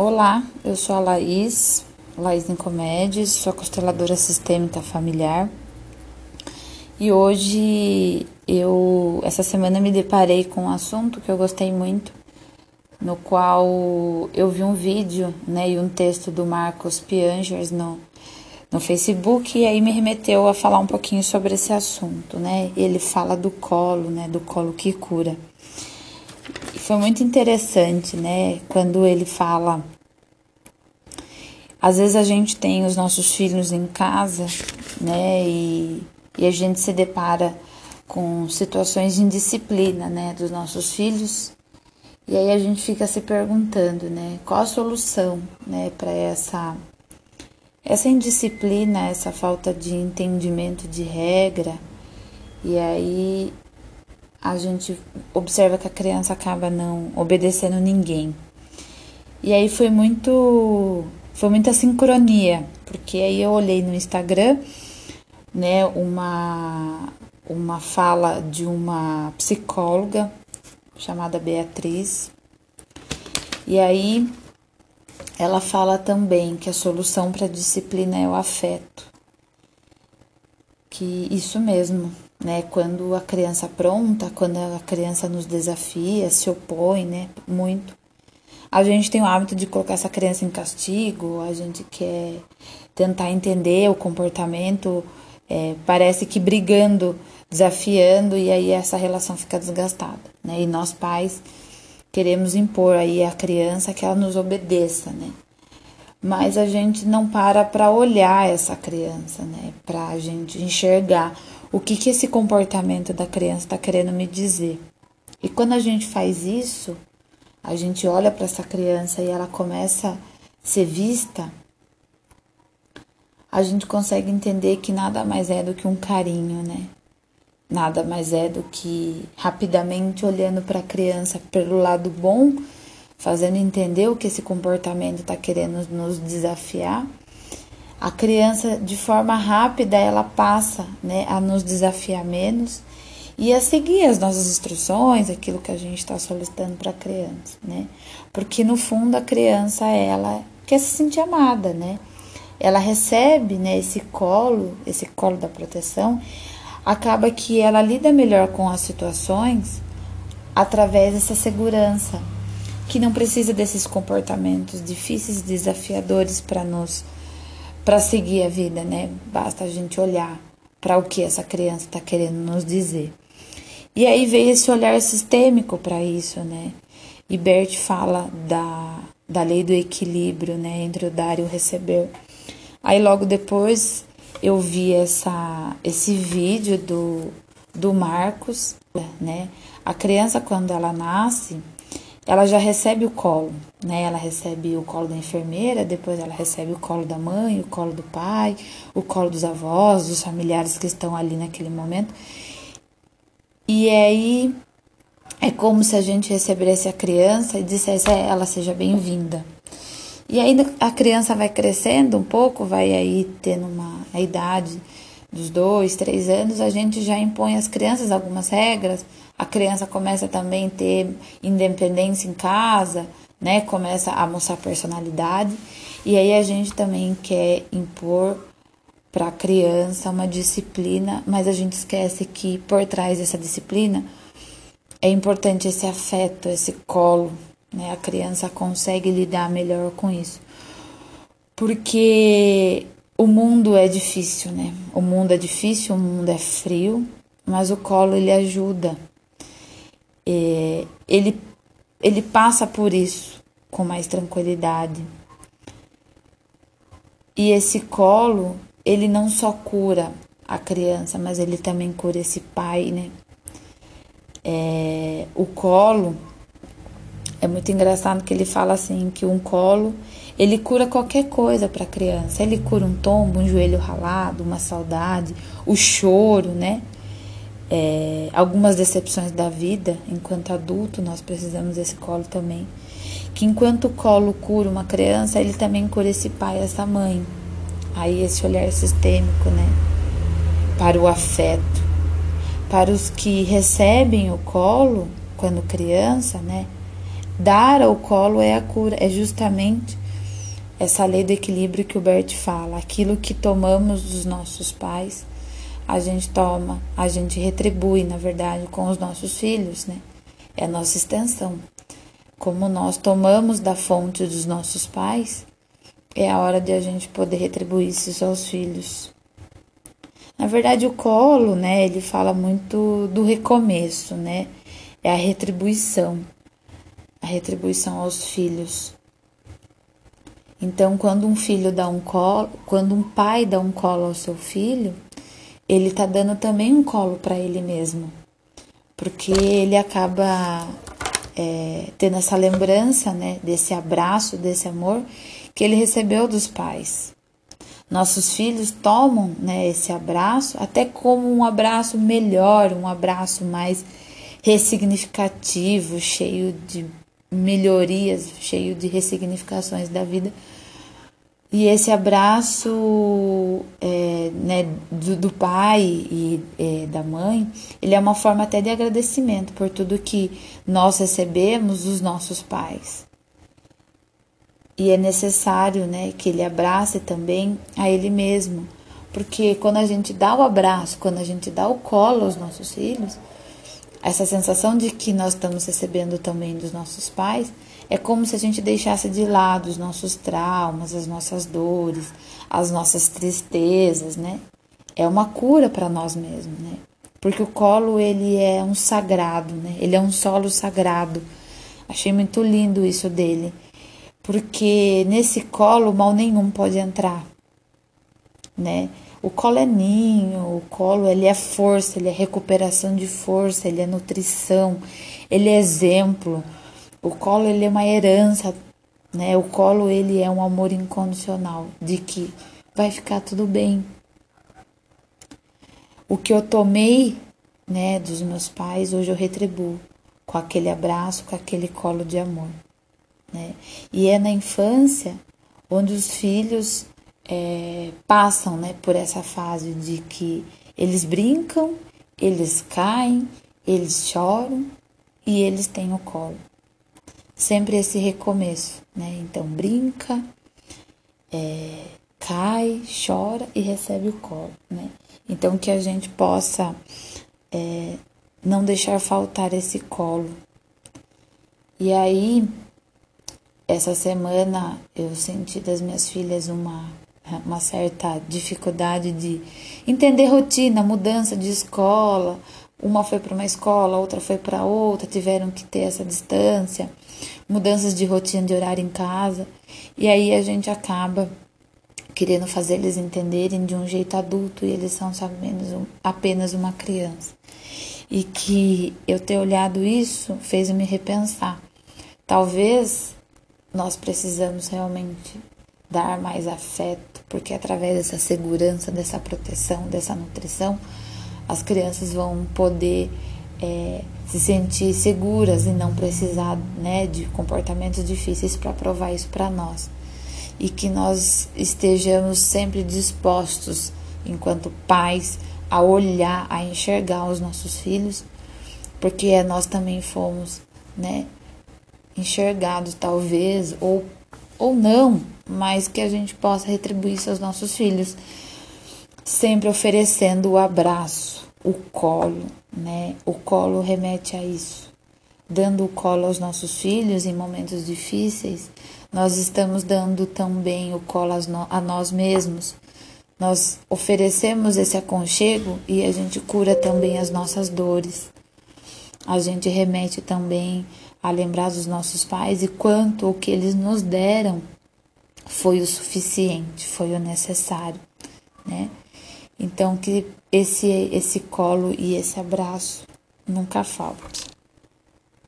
Olá, eu sou a Laís, Laís Nicomedes, sou consteladora sistêmica familiar. E hoje eu, essa semana, me deparei com um assunto que eu gostei muito, no qual eu vi um vídeo né, e um texto do Marcos Piangers no, no Facebook e aí me remeteu a falar um pouquinho sobre esse assunto, né? Ele fala do colo, né? Do colo que cura. Foi muito interessante, né? Quando ele fala. Às vezes a gente tem os nossos filhos em casa, né? E, e a gente se depara com situações de indisciplina, né? Dos nossos filhos. E aí a gente fica se perguntando, né? Qual a solução, né? Para essa essa indisciplina, essa falta de entendimento de regra, e aí a gente observa que a criança acaba não obedecendo ninguém. E aí foi muito foi muita sincronia, porque aí eu olhei no Instagram, né, uma uma fala de uma psicóloga chamada Beatriz. E aí ela fala também que a solução para a disciplina é o afeto. Que isso mesmo, né? Quando a criança apronta, quando a criança nos desafia, se opõe, né? Muito. A gente tem o hábito de colocar essa criança em castigo, a gente quer tentar entender o comportamento, é, parece que brigando, desafiando, e aí essa relação fica desgastada, né? E nós pais queremos impor aí à criança que ela nos obedeça, né? Mas a gente não para para olhar essa criança, né? Para a gente enxergar o que que esse comportamento da criança está querendo me dizer. E quando a gente faz isso, a gente olha para essa criança e ela começa a ser vista, a gente consegue entender que nada mais é do que um carinho, né? Nada mais é do que rapidamente olhando para a criança pelo lado bom, fazendo entender o que esse comportamento está querendo nos desafiar. A criança, de forma rápida, ela passa né, a nos desafiar menos e a seguir as nossas instruções, aquilo que a gente está solicitando para a criança, né? Porque no fundo a criança ela quer se sentir amada, né? Ela recebe, né, esse colo, esse colo da proteção acaba que ela lida melhor com as situações através dessa segurança, que não precisa desses comportamentos difíceis e desafiadores para nos para seguir a vida, né? Basta a gente olhar para o que essa criança está querendo nos dizer. E aí veio esse olhar sistêmico para isso, né? E Bert fala da, da lei do equilíbrio, né? Entre o dar e o receber. Aí logo depois eu vi essa, esse vídeo do, do Marcos, né? A criança, quando ela nasce, ela já recebe o colo, né? Ela recebe o colo da enfermeira, depois ela recebe o colo da mãe, o colo do pai, o colo dos avós, dos familiares que estão ali naquele momento. E aí é como se a gente recebesse a criança e dissesse a é, ela seja bem-vinda. E aí a criança vai crescendo um pouco, vai aí tendo uma a idade dos dois, três anos, a gente já impõe às crianças algumas regras. A criança começa também a ter independência em casa, né? Começa a mostrar personalidade. E aí a gente também quer impor para a criança uma disciplina, mas a gente esquece que por trás dessa disciplina é importante esse afeto, esse colo, né? A criança consegue lidar melhor com isso. Porque o mundo é difícil, né? O mundo é difícil, o mundo é frio, mas o colo ele ajuda. É, ele, ele passa por isso com mais tranquilidade. E esse colo, ele não só cura a criança, mas ele também cura esse pai, né? É, o colo é muito engraçado que ele fala assim que um colo ele cura qualquer coisa para a criança. Ele cura um tombo, um joelho ralado, uma saudade, o choro, né? É, algumas decepções da vida, enquanto adulto, nós precisamos desse colo também. Que enquanto o colo cura uma criança, ele também cura esse pai, essa mãe. Aí esse olhar sistêmico, né? Para o afeto. Para os que recebem o colo quando criança, né? dar ao colo é a cura, é justamente essa lei do equilíbrio que o Bert fala. Aquilo que tomamos dos nossos pais, a gente toma, a gente retribui, na verdade, com os nossos filhos, né? É a nossa extensão. Como nós tomamos da fonte dos nossos pais, é a hora de a gente poder retribuir isso aos filhos. Na verdade, o colo, né, ele fala muito do recomeço, né? É a retribuição, a retribuição aos filhos. Então, quando um filho dá um colo, quando um pai dá um colo ao seu filho, ele tá dando também um colo para ele mesmo, porque ele acaba é, tendo essa lembrança, né, desse abraço, desse amor que ele recebeu dos pais. Nossos filhos tomam, né, esse abraço até como um abraço melhor, um abraço mais ressignificativo, cheio de melhorias, cheio de ressignificações da vida. E esse abraço é, né, do, do, pai e é, da mãe, ele é uma forma até de agradecimento por tudo que nós recebemos dos nossos pais. E é necessário né, que ele abrace também a ele mesmo, porque quando a gente dá o abraço, quando a gente dá o colo aos nossos filhos, essa sensação de que nós estamos recebendo também dos nossos pais é como se a gente deixasse de lado os nossos traumas, as nossas dores, as nossas tristezas, né? É uma cura para nós mesmos, né? Porque o colo ele é um sagrado, né? Ele é um solo sagrado. Achei muito lindo isso dele, porque nesse colo mal nenhum pode entrar, né? O colo é ninho, o colo ele é força, ele é recuperação de força, ele é nutrição, ele é exemplo. O colo ele é uma herança, né? O colo ele é um amor incondicional de que vai ficar tudo bem. O que eu tomei, né, dos meus pais, hoje eu retribuo com aquele abraço, com aquele colo de amor, né? E é na infância onde os filhos é, passam né, por essa fase de que eles brincam, eles caem, eles choram e eles têm o colo. Sempre esse recomeço, né? Então brinca, é, cai, chora e recebe o colo, né? Então que a gente possa é, não deixar faltar esse colo. E aí, essa semana eu senti das minhas filhas uma uma certa dificuldade de entender rotina, mudança de escola. Uma foi para uma escola, outra foi para outra, tiveram que ter essa distância, mudanças de rotina de horário em casa. E aí a gente acaba querendo fazer eles entenderem de um jeito adulto e eles são apenas uma criança. E que eu ter olhado isso fez me repensar. Talvez nós precisamos realmente dar mais afeto, porque através dessa segurança, dessa proteção, dessa nutrição, as crianças vão poder é, se sentir seguras e não precisar né, de comportamentos difíceis para provar isso para nós. E que nós estejamos sempre dispostos, enquanto pais, a olhar, a enxergar os nossos filhos, porque nós também fomos né, enxergados, talvez, ou, ou não, mas que a gente possa retribuir isso aos nossos filhos, sempre oferecendo o abraço, o colo, né? O colo remete a isso. Dando o colo aos nossos filhos em momentos difíceis, nós estamos dando também o colo a nós mesmos. Nós oferecemos esse aconchego e a gente cura também as nossas dores. A gente remete também a lembrar dos nossos pais e quanto o que eles nos deram foi o suficiente, foi o necessário, né? Então que esse esse colo e esse abraço nunca faltem.